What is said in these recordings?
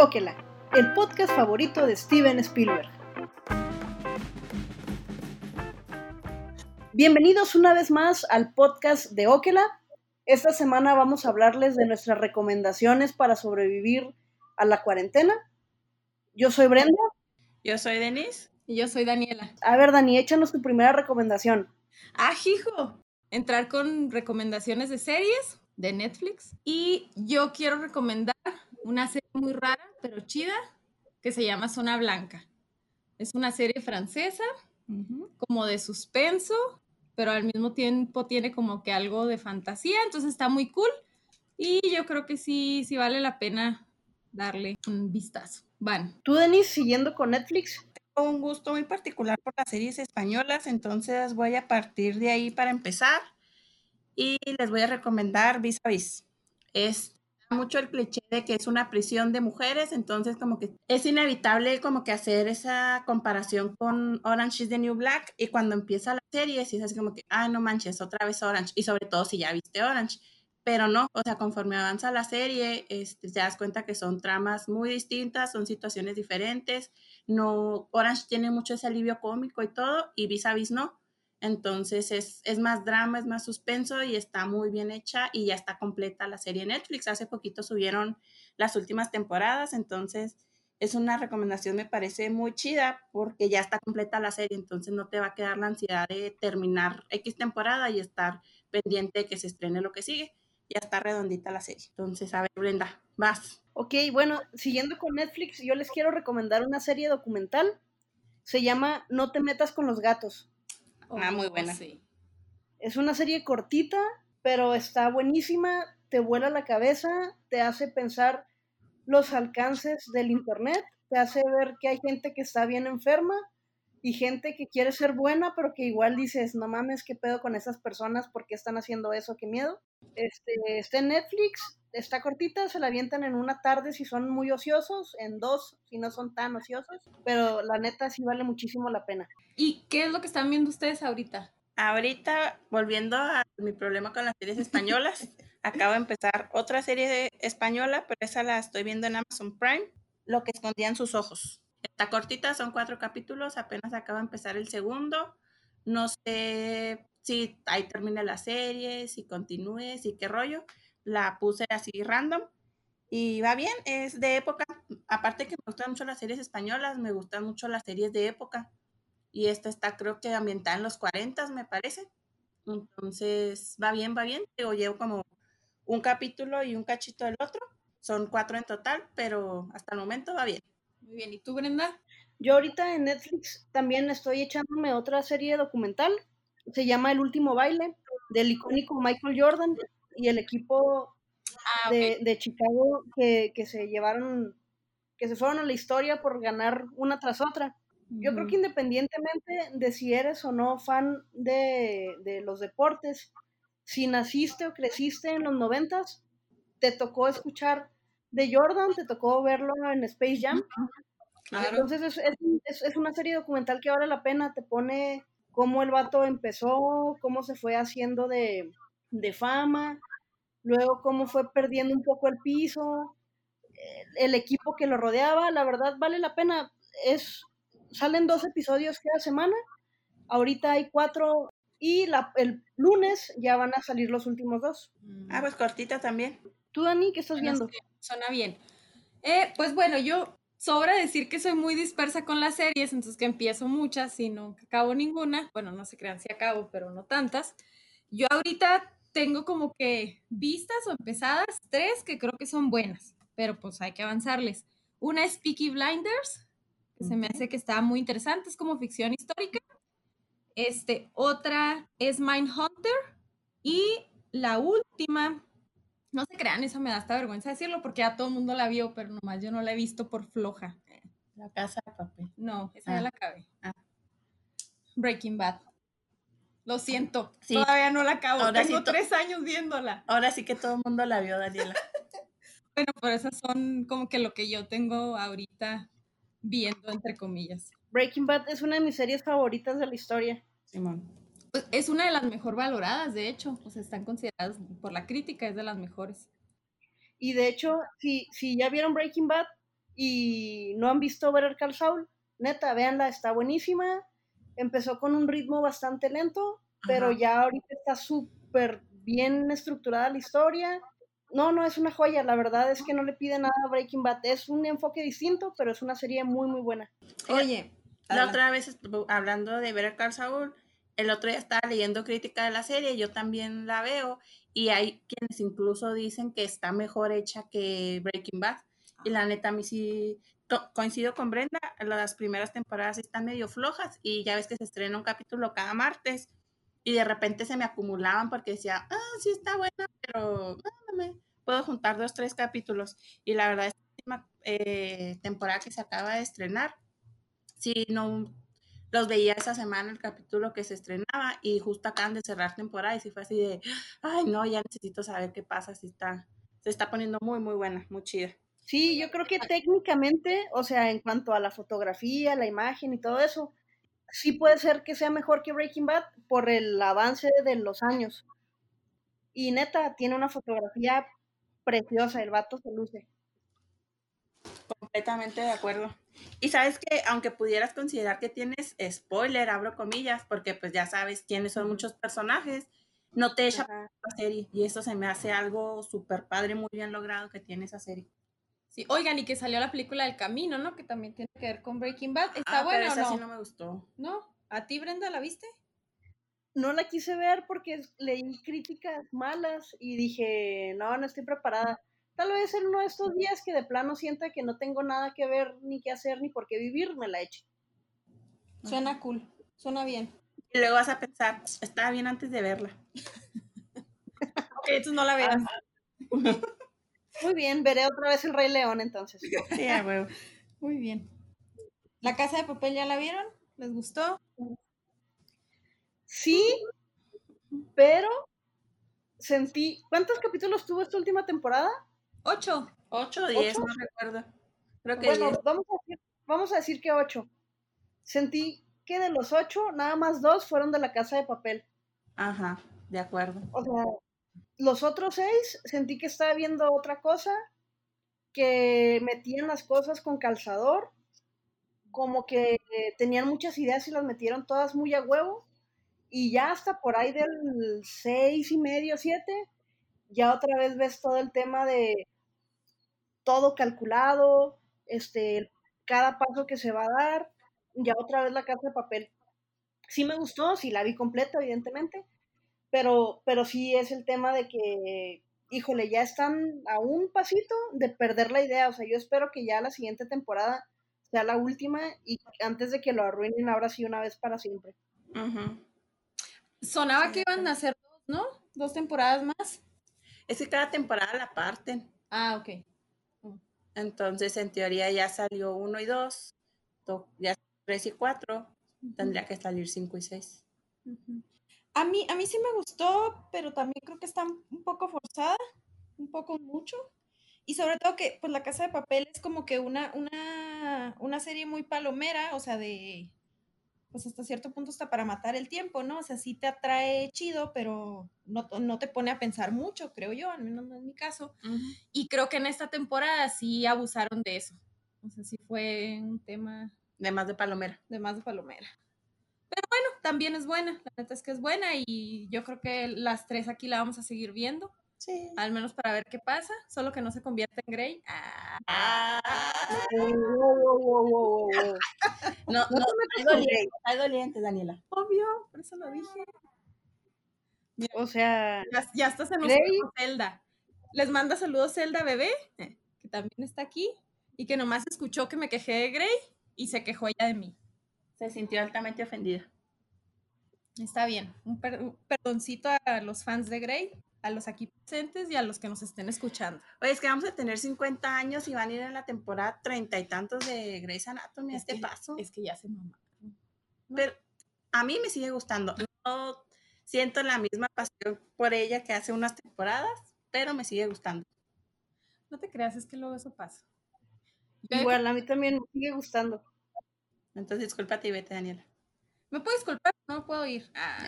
Okela, el podcast favorito de Steven Spielberg. Bienvenidos una vez más al podcast de Okela. Esta semana vamos a hablarles de nuestras recomendaciones para sobrevivir a la cuarentena. Yo soy Brenda. Yo soy Denise. Y yo soy Daniela. A ver, Dani, échanos tu primera recomendación. Ah, hijo. Entrar con recomendaciones de series de Netflix. Y yo quiero recomendar una serie muy rara, pero chida, que se llama Zona Blanca. Es una serie francesa, como de suspenso, pero al mismo tiempo tiene como que algo de fantasía, entonces está muy cool. Y yo creo que sí, sí vale la pena darle un vistazo. Van. ¿Tú, Denise, siguiendo con Netflix? Tengo un gusto muy particular por las series españolas, entonces voy a partir de ahí para empezar y les voy a recomendar Vis a Vis. Es mucho el cliché de que es una prisión de mujeres, entonces como que es inevitable como que hacer esa comparación con Orange is the New Black y cuando empieza la serie sí es así como que, ah, no manches, otra vez Orange y sobre todo si ya viste Orange, pero no, o sea, conforme avanza la serie este, te das cuenta que son tramas muy distintas, son situaciones diferentes, no, Orange tiene mucho ese alivio cómico y todo y Vis a Vis no, entonces es, más drama, es más suspenso y está muy bien hecha y ya está completa la serie Netflix. Hace poquito subieron las últimas temporadas, entonces es una recomendación, me parece muy chida porque ya está completa la serie, entonces no te va a quedar la ansiedad de terminar X temporada y estar pendiente de que se estrene lo que sigue. Ya está redondita la serie. Entonces, a ver, Brenda, vas. Ok, bueno, siguiendo con Netflix, yo les quiero recomendar una serie documental. Se llama No te metas con los gatos. Ah, muy buena. Sí. Es una serie cortita, pero está buenísima, te vuela la cabeza, te hace pensar los alcances del Internet, te hace ver que hay gente que está bien enferma y gente que quiere ser buena, pero que igual dices, no mames, qué pedo con esas personas, ¿por qué están haciendo eso? Qué miedo. Este, está en Netflix, está cortita, se la avientan en una tarde si son muy ociosos, en dos si no son tan ociosos, pero la neta sí vale muchísimo la pena. ¿Y qué es lo que están viendo ustedes ahorita? Ahorita, volviendo a mi problema con las series españolas, acabo de empezar otra serie española, pero esa la estoy viendo en Amazon Prime, Lo que escondían sus ojos. Está cortita, son cuatro capítulos, apenas acaba de empezar el segundo. No sé si ahí termina la serie, si continúe, si qué rollo. La puse así random y va bien, es de época. Aparte que me gustan mucho las series españolas, me gustan mucho las series de época. Y esta está creo que ambientada en los 40, me parece. Entonces, va bien, va bien. Llevo como un capítulo y un cachito del otro. Son cuatro en total, pero hasta el momento va bien. Muy bien, ¿y tú, Brenda? Yo ahorita en Netflix también estoy echándome otra serie documental. Se llama El último baile, del icónico Michael Jordan y el equipo Ah, de, Chicago que, se llevaron, que se fueron a la historia por ganar una tras otra. Yo creo que independientemente de si eres o no fan de, de los deportes, si naciste o creciste en los noventas, te tocó escuchar de Jordan, te tocó verlo en Space Jam. Entonces es, es, una serie documental que vale la pena, te pone cómo el vato empezó, cómo se fue haciendo de, fama, luego cómo fue perdiendo un poco el piso, el, equipo que lo rodeaba, la verdad vale la pena. Es, salen dos episodios cada semana, ahorita hay cuatro y la, el lunes ya van a salir los últimos dos. Ah, pues cortita también. ¿Tú, Dani, qué estás viendo? Suena bien. Eh, pues bueno, yo sobra decir que soy muy dispersa con las series, entonces que empiezo muchas y no acabo ninguna. Bueno, no se crean si acabo, pero no tantas. Yo ahorita tengo como que vistas o empezadas tres que creo que son buenas, pero pues hay que avanzarles. Una es Peaky Blinders, que se me hace que está muy interesante, es como ficción histórica. Este, otra es Mindhunter y la última no se crean, eso me da hasta vergüenza decirlo porque ya todo el mundo la vio, pero nomás yo no la he visto por floja. La casa de papel. No, esa ya ah. la acabé. Ah. Breaking Bad. Lo siento, todavía no la acabo. Tengo tres años viéndola. Ahora sí que todo el mundo la vio, Daniela. bueno, pero esas son como que lo que yo tengo ahorita viendo, entre comillas. Breaking Bad es una de mis series favoritas de la historia. Simón. Pues, es una de las mejor valoradas, de hecho, o sea, están consideradas por la crítica, es de las mejores. Y de hecho, si, si ya vieron Breaking Bad y no han visto Better Call Saul, neta, véanla, está buenísima. Empezó con un ritmo bastante lento, pero ya ahorita está súper bien estructurada la historia. No, no, es una joya. La verdad es que no le pide nada a Breaking Bad. Es un enfoque distinto, pero es una serie muy, muy buena. Oye, la otra vez, hablando de Better Call Saul, el otro día estaba leyendo crítica de la serie, yo también la veo, y hay quienes incluso dicen que está mejor hecha que Breaking Bad. Y la neta, a mí sí coincido con Brenda, las primeras temporadas están medio flojas y ya ves que se estrena un capítulo cada martes y de repente se me acumulaban porque decía, ah, sí está buena, pero ah, me puedo juntar dos, tres capítulos. Y la verdad, esta última eh, temporada que se acaba de estrenar, sí, no, los veía esa semana el capítulo que se estrenaba y justo acaban de cerrar temporada y sí fue así de, ay, no, ya necesito saber qué pasa, si está, se está poniendo muy, muy buena, muy chida. Sí, yo creo que técnicamente, o sea, en cuanto a la fotografía, la imagen y todo eso, sí puede ser que sea mejor que Breaking Bad por el avance de los años. Y neta, tiene una fotografía preciosa, el vato se luce. Completamente de acuerdo. Y sabes que aunque pudieras considerar que tienes spoiler, abro comillas, porque pues ya sabes quiénes son muchos personajes, no te echa la serie. Y eso se me hace algo súper padre, muy bien logrado que tiene esa serie. Sí, oigan, y que salió la película El Camino, ¿no? Que también tiene que ver con Breaking Bad. ¿Está ah, buena o no? sí no me gustó. ¿No? ¿A ti, Brenda, la viste? No la quise ver porque leí críticas malas y dije, no, no estoy preparada. Tal vez en uno de estos días que de plano sienta que no tengo nada que ver, ni qué hacer, ni por qué vivir, me la eche. Suena cool, suena bien. Y luego vas a pensar, estaba bien antes de verla. ok, entonces no la veas. Muy bien, veré otra vez el Rey León entonces. Sí, Muy bien. ¿La casa de papel ya la vieron? ¿Les gustó? Sí, pero sentí. ¿Cuántos capítulos tuvo esta última temporada? Ocho. Ocho o diez, no recuerdo. Creo que bueno, vamos a, decir, vamos a decir que ocho. Sentí que de los ocho, nada más dos fueron de la casa de papel. Ajá, de acuerdo. O sea, los otros seis sentí que estaba viendo otra cosa, que metían las cosas con calzador, como que tenían muchas ideas y las metieron todas muy a huevo, y ya hasta por ahí del seis y medio, siete, ya otra vez ves todo el tema de todo calculado, este, cada paso que se va a dar, ya otra vez la casa de papel. Sí me gustó, sí la vi completa, evidentemente, pero, pero sí es el tema de que, híjole, ya están a un pasito de perder la idea. O sea, yo espero que ya la siguiente temporada sea la última y antes de que lo arruinen ahora sí una vez para siempre. Sonaba que iban a hacer dos, ¿no? Dos temporadas más. Es que cada temporada la parten. Ah, ok. Mm. Entonces, en teoría ya salió uno y dos, ya tres y cuatro, tendría que salir cinco y seis. A mí, a mí sí me gustó, pero también creo que está un poco forzada, un poco mucho. Y sobre todo que, pues, La Casa de Papel es como que una, una, una serie muy palomera, o sea, de, pues, hasta cierto punto está para matar el tiempo, ¿no? O sea, sí te atrae chido, pero no, no te pone a pensar mucho, creo yo, al menos en mi caso. Y creo que en esta temporada sí abusaron de eso. O sea, sí fue un tema... De más de palomera. De más de palomera. Pero bueno, también es buena, la neta es que es buena y yo creo que las tres aquí la vamos a seguir viendo. Sí. Al menos para ver qué pasa, solo que no se convierta en Grey. Ah. no, no, hay doliente, Daniela. Obvio, por eso lo dije. o sea, ya, estás en un Zelda. Les manda saludos Zelda bebé, que también está aquí y que nomás escuchó que me quejé de Grey y se quejó ella de mí. Se sintió altamente ofendida. Está bien. Un, perdoncito a los fans de Grey, a los aquí presentes y a los que nos estén escuchando. Oye, es que vamos a tener 50 años y van a ir en la temporada treinta y tantos de Grey's Anatomy este paso. Es que ya se mamá. Pero a mí me sigue gustando. No siento la misma pasión por ella que hace unas temporadas, pero me sigue gustando. No te creas, es que luego eso pasa. Igual, a mí también me sigue gustando. Entonces, discúlpate y vete, Daniela. ¿Me puedes disculpar? No puedo ir. Ah,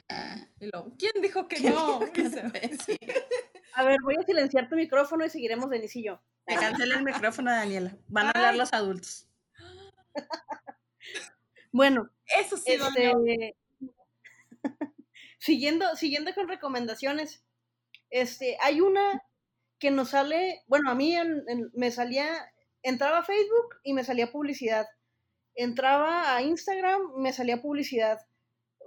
¿Quién dijo que no? a ver, voy a silenciar tu micrófono y seguiremos Denise y yo. Que cancele el micrófono, Daniela. Van a hablar los adultos. Bueno, Eso sí, este, siguiendo, siguiendo con recomendaciones, este, hay una que nos sale, bueno, a mí en- en- me salía, entraba a Facebook y me salía publicidad. Entraba a Instagram, me salía publicidad.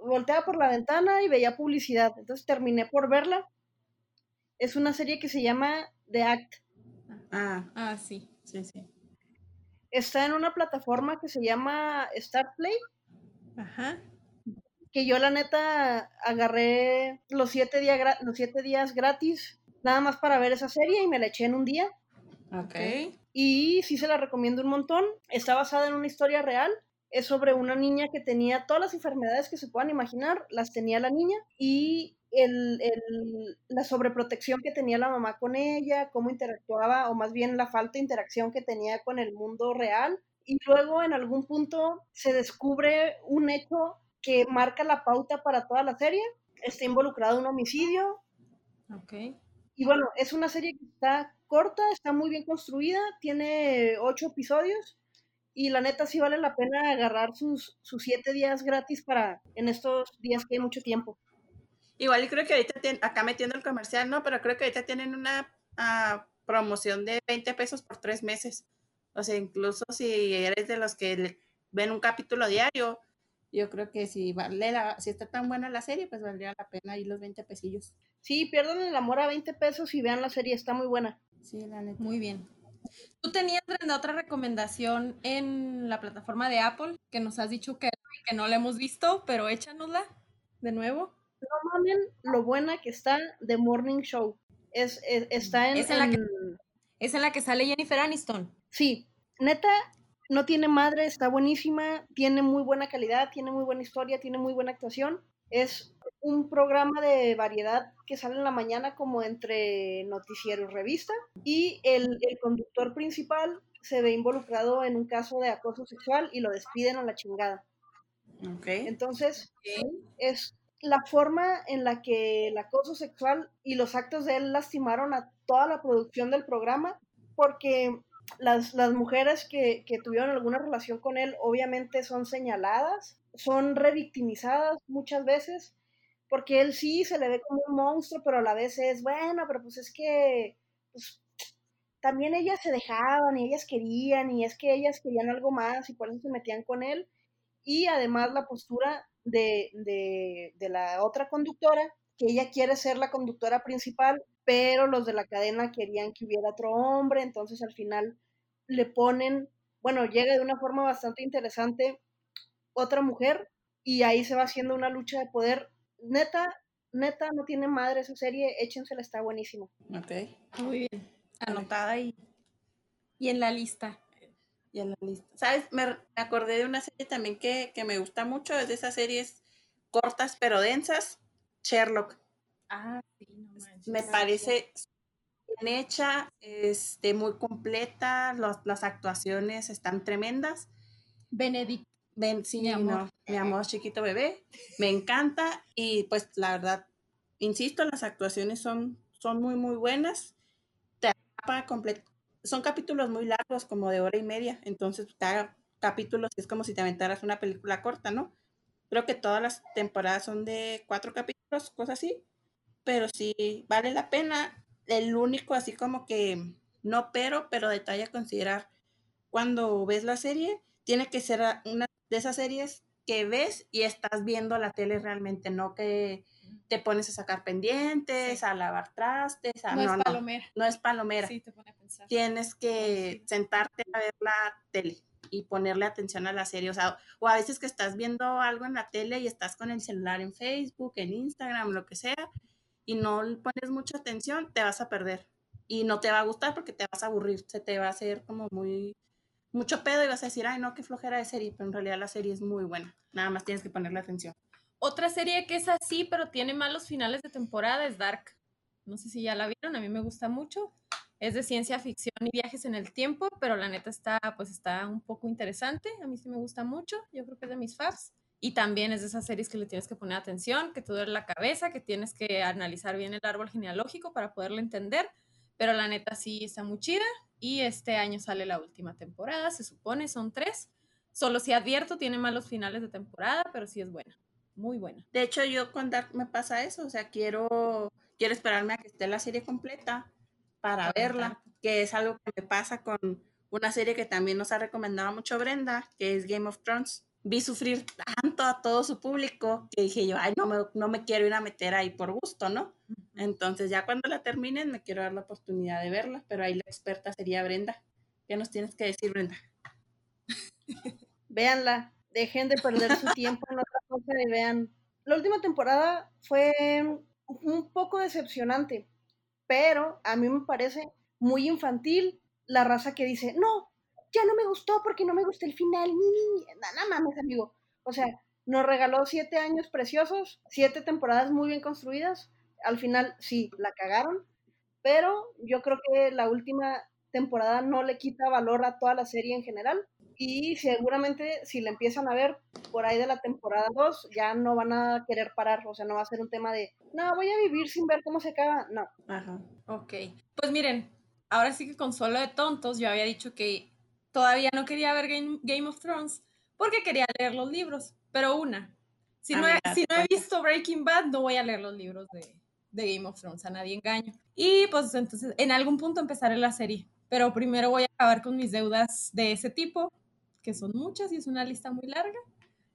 Volteaba por la ventana y veía publicidad. Entonces terminé por verla. Es una serie que se llama The Act. Ah, Ah, sí. sí, sí. Está en una plataforma que se llama Start Play. Ajá. que yo la neta agarré los siete, los siete días gratis, nada más para ver esa serie y me la eché en un día. Ok. Y sí se la recomiendo un montón. Está basada en una historia real. Es sobre una niña que tenía todas las enfermedades que se puedan imaginar, las tenía la niña. Y el, el- la sobreprotección que tenía la mamá con ella, cómo interactuaba, o más bien la falta de interacción que tenía con el mundo real. Y luego en algún punto se descubre un hecho que marca la pauta para toda la serie. Está involucrado un homicidio, Ok. Y bueno, es una serie que está corta, está muy bien construida, tiene ocho episodios y la neta sí vale la pena agarrar sus, sus siete días gratis para en estos días que hay mucho tiempo. Igual y creo que ahorita tienen, acá metiendo el comercial, no, pero creo que ahorita tienen una ah, promoción de 20 pesos por tres meses. O sea, incluso si eres de los que ven un capítulo diario, yo creo que si vale la, si está tan buena la serie, pues valdría la pena ahí los 20 pesillos. Sí, pierdan el amor a 20 pesos y vean la serie, está muy buena. Sí, la neta. Muy bien. Tú tenías, otra recomendación en la plataforma de Apple que nos has dicho que, que no la hemos visto, pero échanosla de nuevo. No mamen lo buena que está The Morning Show. Es, es- está en, Es en la que- en- Es en la que sale Jennifer Aniston. Sí, neta, no tiene madre, está buenísima, tiene muy buena calidad, tiene muy buena historia, tiene muy buena actuación. Es un programa de variedad que sale en la mañana como entre noticiero y revista y el, el conductor principal se ve involucrado en un caso de acoso sexual y lo despiden a la chingada. Ok. Entonces, es la forma en la que el acoso sexual y los actos de él lastimaron a toda la producción del programa, porque las, las mujeres que, que tuvieron alguna relación con él obviamente son señaladas, son revictimizadas muchas veces, porque él sí se le ve como un monstruo, pero a la vez es, bueno, pero pues es que pues, también ellas se dejaban y ellas querían y es que ellas querían algo más y por eso se metían con él y además la postura de, de, de la otra conductora, que ella quiere ser la conductora principal, pero los de la cadena querían que hubiera otro hombre, entonces al final le ponen, bueno, llega de una forma bastante interesante otra mujer y ahí se va haciendo una lucha de poder. Neta, neta, no tiene madre esa serie, échensela, está buenísimo. Ok. Muy bien. Anotada y, y en la lista. Y en la lista. ¿Sabes? Me, me acordé de una serie también que, que me gusta mucho, es de esas series cortas pero densas, Sherlock. Ah, sí, manches. Me parece bien hecha, este, muy completa, los- las actuaciones están tremendas. Benedict. Ven, sí, Mi amor. no, mi amor chiquito bebé, me encanta y pues la verdad, insisto, las actuaciones son, son muy, muy buenas. Te atrapa completo. Son capítulos muy largos, como de hora y media, entonces cada capítulo sí es como si te aventaras una película corta, ¿no? Creo que todas las temporadas son de cuatro capítulos, cosas así, pero sí vale la pena. El único así como que no pero, pero detalle a considerar cuando ves la serie, tiene que ser una de esas series que ves y estás viendo la tele realmente, no que te pones a sacar pendientes, a lavar trastes, a, No, no, es no, palomera. no es palomera. Sí, te pone a pensar. Tienes que Sí. sentarte a ver la tele y ponerle atención a la serie, o sea, o a veces que estás viendo algo en la tele y estás con el celular en Facebook, en Instagram, lo que sea, y no pones mucha atención, te vas a perder y no te va a gustar porque te vas a aburrir, se te va a hacer como muy mucho pedo y vas a decir, ay, no, qué flojera de serie, pero en realidad la serie es muy buena, nada más tienes que ponerle atención. Otra serie que es así, pero tiene malos finales de temporada es Dark. No sé si ya la vieron, a mí me gusta mucho. Es de ciencia ficción y viajes en el tiempo, pero la neta está, pues está un poco interesante. A mí sí me gusta mucho. Yo creo que es de mis faves. Y también es de esas series que le tienes que poner atención, que te duele la cabeza, que tienes que analizar bien el árbol genealógico para poderlo entender, pero la neta sí está muy chida y este año sale la última temporada, se supone, son tres. Solo si advierto, tiene malos finales de temporada, pero sí es buena, muy buena. De hecho, yo con Dark me pasa eso, o sea, quiero, quiero esperarme a que esté la serie completa para verla, que es algo que me pasa con una serie que también nos ha recomendado mucho Brenda, que es Game of Thrones. Vi sufrir tanto a todo su público que dije yo, ay, no me, no me quiero ir a meter ahí por gusto, ¿no? Entonces ya cuando la terminen me quiero dar la oportunidad de verla, pero ahí la experta sería Brenda. ¿Qué nos tienes que decir, Brenda? Véanla, dejen de perder su tiempo en otra cosa y vean. La última temporada fue un poco decepcionante, pero a mí me parece muy infantil la raza que dice, no, ya no me gustó porque no me gustó el final, ni, ni, nada mames, amigo. O sea, nos regaló siete años preciosos, siete temporadas muy bien construidas. Al final sí, la cagaron, pero yo creo que la última temporada no le quita valor a toda la serie en general. Y seguramente si la empiezan a ver por ahí de la temporada 2, ya no van a querer parar. O sea, no va a ser un tema de, no, voy a vivir sin ver cómo se acaba. No. Ajá. Ok. Pues miren, ahora sí que con solo de tontos, yo había dicho que todavía no quería ver Game, of Thrones porque quería leer los libros. Pero una, si, no he, si no he visto Breaking Bad, no voy a leer los libros de, de Game of Thrones, a nadie engaño. Y pues entonces en algún punto empezaré la serie, pero primero voy a acabar con mis deudas de ese tipo, que son muchas y es una lista muy larga,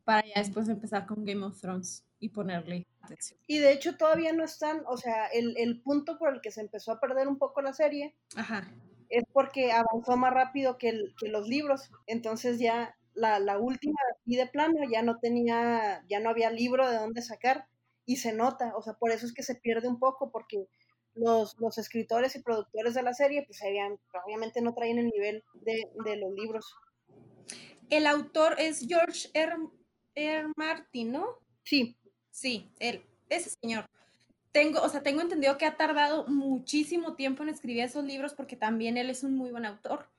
para ya después empezar con Game of Thrones y ponerle atención. Y de hecho todavía no están, o sea, el, el punto por el que se empezó a perder un poco la serie Ajá. Es porque avanzó más rápido que, el, que los libros. Entonces ya la, la última y de plano ya no tenía, ya no había libro de dónde sacar y se nota, o sea, por eso es que se pierde un poco porque los, los escritores y productores de la serie pues obviamente no traen el nivel de, de los libros. El autor es George R. R. Martin, ¿no? Sí. Sí, él, ese señor. Tengo, o sea, tengo entendido que ha tardado muchísimo tiempo en escribir esos libros porque también él es un muy buen autor.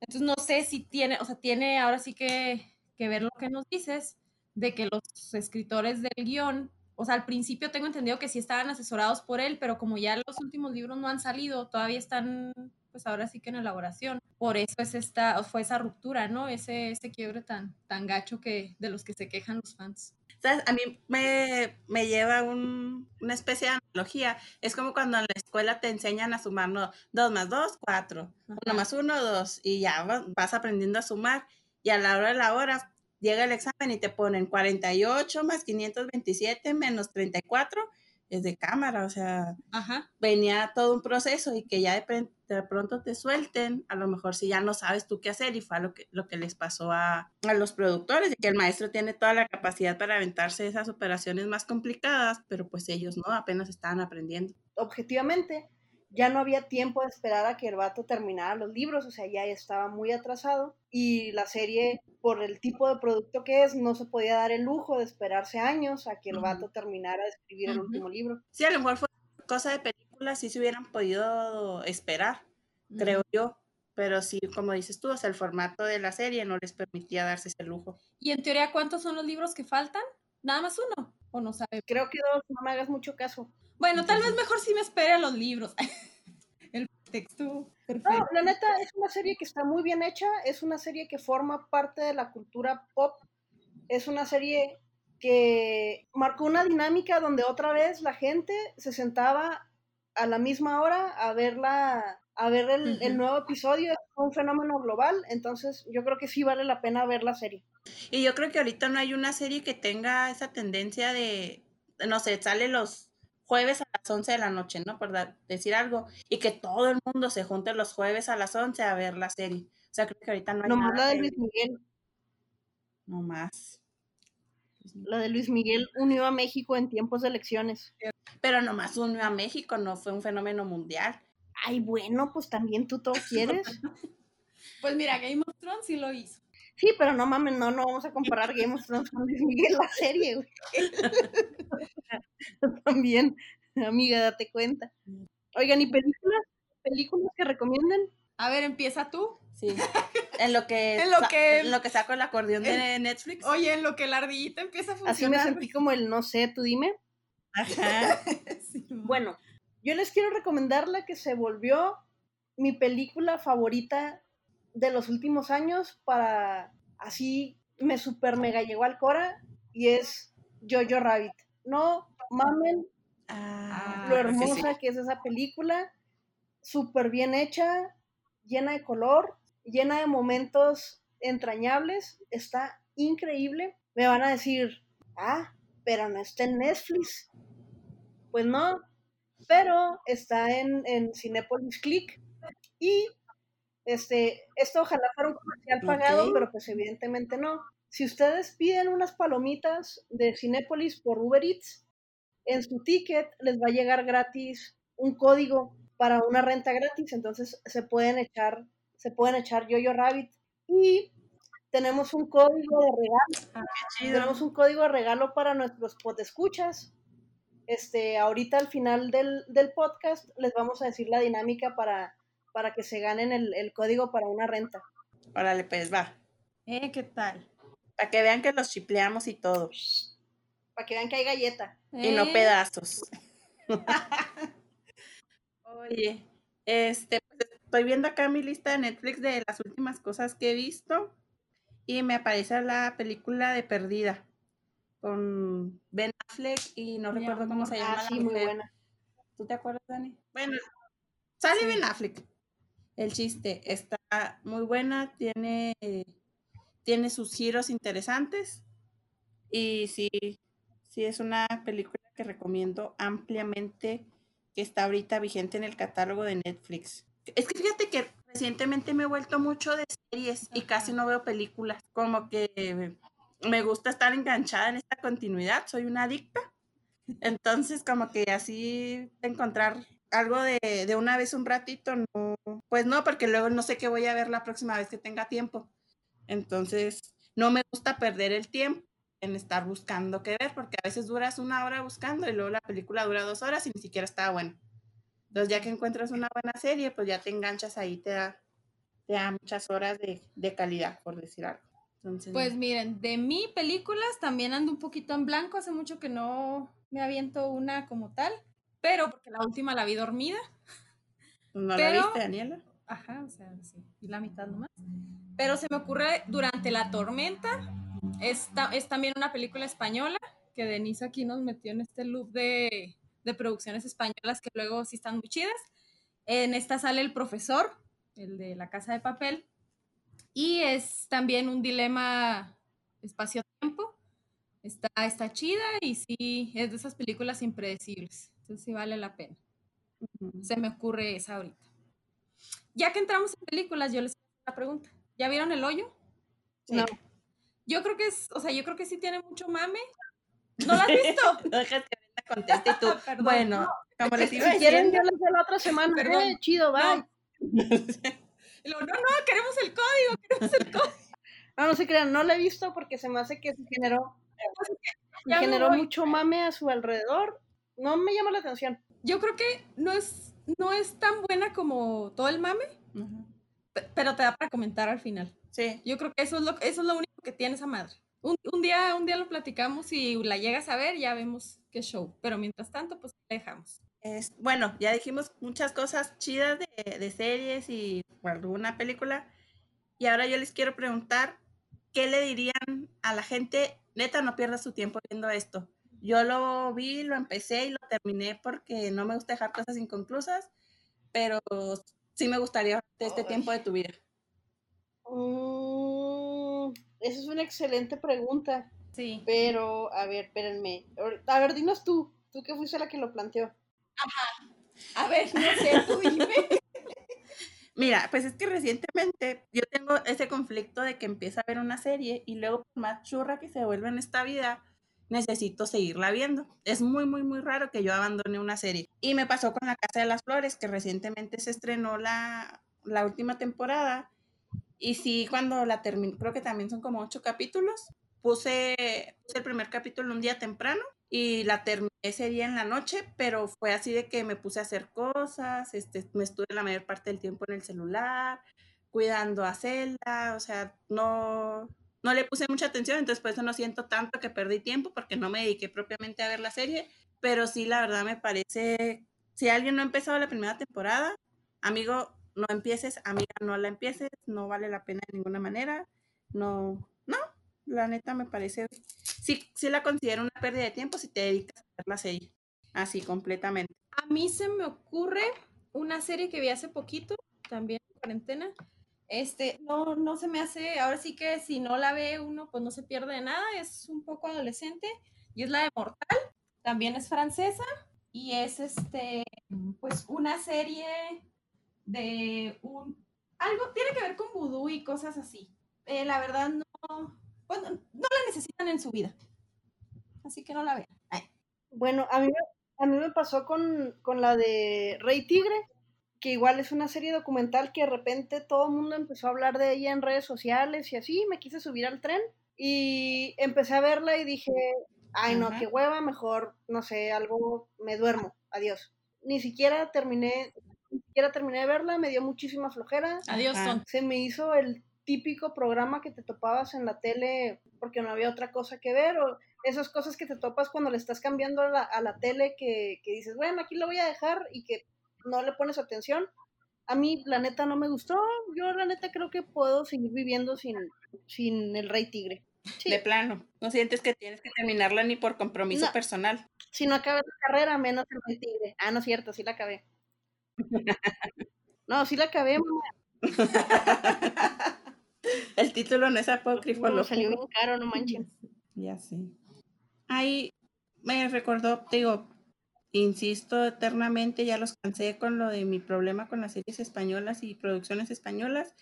Entonces no sé si tiene, o sea, tiene ahora sí que, que ver lo que nos dices de que los escritores del guion, o sea, al principio tengo entendido que sí estaban asesorados por él, pero como ya los últimos libros no han salido, todavía están, pues ahora sí que en elaboración. Por eso es esta, fue esa ruptura, ¿no? Ese, ese quiebre tan, tan gacho que, de los que se quejan los fans. A mí me, me lleva un, una especie de analogía. Es como cuando en la escuela te enseñan a sumar, ¿no? 2 más 2, 4. 1 más 1, 2. Y ya vas aprendiendo a sumar. Y a la hora de la hora llega el examen y te ponen 48 más 527 menos 34 es de cámara, o sea, Ajá. venía todo un proceso y que ya de, de, pronto te suelten, a lo mejor si ya no sabes tú qué hacer y fue lo que, lo que les pasó a, a los productores, y que el maestro tiene toda la capacidad para aventarse esas operaciones más complicadas, pero pues ellos no, apenas estaban aprendiendo. Objetivamente, ya no había tiempo de esperar a que el vato terminara los libros, o sea, ya estaba muy atrasado y la serie, por el tipo de producto que es, no se podía dar el lujo de esperarse años a que el vato terminara de escribir el último libro. Sí, a lo mejor fue cosa de películas, sí se hubieran podido esperar, creo yo. Pero sí, como dices tú, o sea, el formato de la serie no les permitía darse ese lujo. ¿Y en teoría cuántos son los libros que faltan? ¿Nada más uno? ¿O no sabes? Creo que dos, no me hagas mucho caso. Bueno, tal vez mejor si me espere a los libros. Perfecto. No, la neta es una serie que está muy bien hecha, es una serie que forma parte de la cultura pop, es una serie que marcó una dinámica donde otra vez la gente se sentaba a la misma hora a verla, a ver el, uh -huh. el nuevo episodio, es un fenómeno global, entonces yo creo que sí vale la pena ver la serie. Y yo creo que ahorita no hay una serie que tenga esa tendencia de, no sé, sale los jueves a las 11 de la noche, ¿no? Por decir algo. Y que todo el mundo se junte los jueves a las 11 a ver la serie. O sea, creo que ahorita no hay no nada. la de Luis Miguel. No más. La de Luis Miguel unió a México en tiempos de elecciones. Pero nomás unió a México, no fue un fenómeno mundial. Ay, bueno, pues también tú todo quieres. pues mira, Game of Thrones sí lo hizo. Sí, pero no mames, no, no vamos a comparar Game of Thrones con Luis Miguel, la serie, güey. También, amiga, date cuenta. Oigan, ¿y películas? ¿Películas que recomienden? A ver, empieza tú. Sí. En lo que, En lo que- en lo que saco el acordeón de Netflix. Oye, en lo que la ardillita empieza a funcionar. Así me sentí como el no sé, tú dime. Ajá. Sí. Bueno, yo les quiero recomendar la que se volvió mi película favorita de los últimos años para así me super mega llegó al Cora y es Jojo Rabbit. No mamen Ah, lo sí, hermosa sí. que es esa película, súper bien hecha, llena de color, llena de momentos entrañables, está increíble. Me van a decir, ah, pero no está en Netflix. Pues no, pero está en, en Cinepolis Click y este, esto ojalá fuera un comercial pagado, pero pues evidentemente no. Si ustedes piden unas palomitas de Cinepolis por Uber Eats, en su ticket les va a llegar gratis un código para una renta gratis, entonces se pueden echar, se pueden echar Yo-Yo Rabbit y tenemos un código de regalo, Chido. tenemos un código de regalo para nuestros podescuchas. Este, ahorita al final del, del podcast les vamos a decir la dinámica para, para que se ganen el, el código para una renta. Órale, pues va. Eh, ¿qué tal? Para que vean que los chipleamos y todo. Para que vean que hay galleta. Y no Eh, pedazos. Oye, este, pues estoy viendo acá mi lista de Netflix de las últimas cosas que he visto y me aparece la película de Perdida con Ben Affleck y no Mi recuerdo cómo se llama Ah, la muy mujer. buena. ¿Tú te acuerdas, Dani? Bueno, sale Sí. Ben Affleck. El chiste está muy buena, tiene, tiene sus giros interesantes y sí, sí es una película que recomiendo ampliamente que está ahorita vigente en el catálogo de Netflix. Es que fíjate que recientemente me he vuelto mucho de series y casi no veo películas, como que me gusta estar enganchada en esta continuidad, soy una adicta. Entonces, como que así encontrar algo de, de una vez un ratito, no, pues no, porque luego no sé qué voy a ver la próxima vez que tenga tiempo. Entonces, no me gusta perder el tiempo en estar buscando qué ver, porque a veces duras una hora buscando y luego la película dura dos horas y ni siquiera está buena. Entonces, ya que encuentras una buena serie, pues ya te enganchas ahí, te da, te da muchas horas de, de calidad, por decir algo. Entonces, Pues miren, de mi películas también ando un poquito en blanco, hace mucho que no me aviento una como tal, pero porque la última la vi dormida. ¿no la pero- viste, Daniela? Ajá, o sea, sí, y la mitad nomás. Pero se me ocurre durante la tormenta. Esta es también una película española que Denise aquí nos metió en este loop de, de producciones españolas que luego sí están muy chidas. En esta sale el profesor, el de la casa de papel. Y es también un dilema espacio-tiempo. Está, está chida y sí, es de esas películas impredecibles. Entonces sí vale la pena. Se me ocurre esa ahorita. Ya que entramos en películas, yo les hago una pregunta. ¿Ya vieron el hoyo? Sí. No. Yo creo que es, o sea, yo creo que sí tiene mucho mame. ¿No lo has visto? No que Brenda conteste y tú. Perdón. bueno, como les iba Si quieren, yo les doy la otra semana. Eh, chido, bye. No. No. No, no, queremos el código, queremos el código. no, se crean, no la he visto porque se me hace que se generó, se generó mucho mame a su alrededor. No me llama la atención. Yo creo que no es, no es tan buena como todo el mame, pero te da para comentar al final. Sí, Yo creo que eso es lo, eso es lo único que tiene esa madre. Un, un día, un día lo platicamos y la llegas a ver, ya vemos qué show. Pero mientras tanto, pues la dejamos. es, bueno, ya dijimos muchas cosas chidas de, de series y alguna película. Y ahora yo les quiero preguntar, ¿qué le dirían a la gente? Neta, no pierdas su tiempo viendo esto. Yo lo vi, lo empecé y lo terminé porque no me gusta dejar cosas inconclusas, pero sí me gustaría de este Ay. tiempo de tu vida. Mm, esa es una excelente pregunta. Sí. Pero, a ver, espérenme. A ver, dinos tú. Tú que fuiste la que lo planteó. A ver, no sé, tú dime. Mira, pues es que recientemente yo tengo ese conflicto de que empiezo a ver una serie y luego por más churra que se vuelve en esta vida, necesito seguirla viendo. Es muy, muy, muy raro que yo abandone una serie. Y me pasó con La Casa de las Flores, que recientemente se estrenó la, la última temporada. Y sí, cuando la terminé, creo que también son como ocho capítulos, puse, el primer capítulo un día temprano y la terminé ese día en la noche, pero fue así de que me puse a hacer cosas, este, me estuve la mayor parte del tiempo en el celular. cuidando a Zelda, o sea, no, no le puse mucha atención, entonces por eso no siento tanto que perdí tiempo porque no me dediqué propiamente a ver la serie, pero sí, la verdad me parece, si alguien no ha empezado la primera temporada, amigo, no empieces, amiga, no la empieces, no vale la pena de ninguna manera, no, no, la neta me parece, sí, sí la considero una pérdida de tiempo si te dedicas a ver la serie, así completamente. A mí se me ocurre una serie que vi hace poquito, también en cuarentena. Este, no, no se me hace, ahora sí que si no la ve uno, pues no se pierde de nada, es un poco adolescente y es la de Mortal, también es francesa y es este, pues una serie de un, algo tiene que ver con vudú y cosas así. Eh, la verdad no, pues, no la necesitan en su vida, así que no la vean. Bueno, a mí, a mí me pasó con, con la de Rey Tigre, que igual es una serie documental que de repente todo el mundo empezó a hablar de ella en redes sociales y así, me quise subir al tren y empecé a verla y dije, ay no, qué hueva, mejor, no sé, algo, me duermo, adiós. Ni siquiera terminé, ni siquiera terminé de verla, me dio muchísima flojera. Adiós, Se me hizo el típico programa que te topabas en la tele porque no había otra cosa que ver, o esas cosas que te topas cuando le estás cambiando a la, a la tele que, que, dices, bueno, aquí lo voy a dejar y que no le pones atención. A mí, la neta, no me gustó. Yo, la neta, creo que puedo seguir viviendo sin, sin el Rey Tigre. De plano. No sientes que tienes que terminarla ni por compromiso personal. Si no acabas la carrera, menos el Rey Tigre. Ah, no es cierto, sí la acabé. no, sí la acabé, El título no es apócrifo. lo salió bien caro, no manches. Ya sé. Ahí me recordó, digo, insisto eternamente, ya los cansé con lo de mi problema con las series españolas y producciones españolas,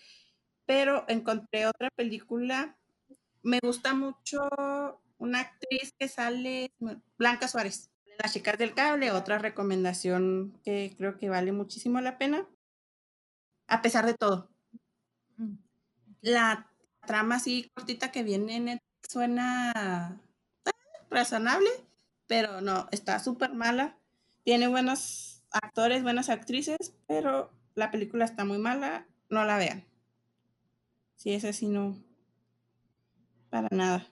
pero encontré otra película. Me gusta mucho una actriz que sale, Blanca Suárez, Las chicas del cable, otra recomendación que creo que vale muchísimo la pena, a pesar de todo. Mm. La trama así cortita que viene en suena eh, razonable, pero no, está súper mala. Tiene buenos actores, buenas actrices, pero la película está muy mala, no la vean. Si es así, no. Para nada.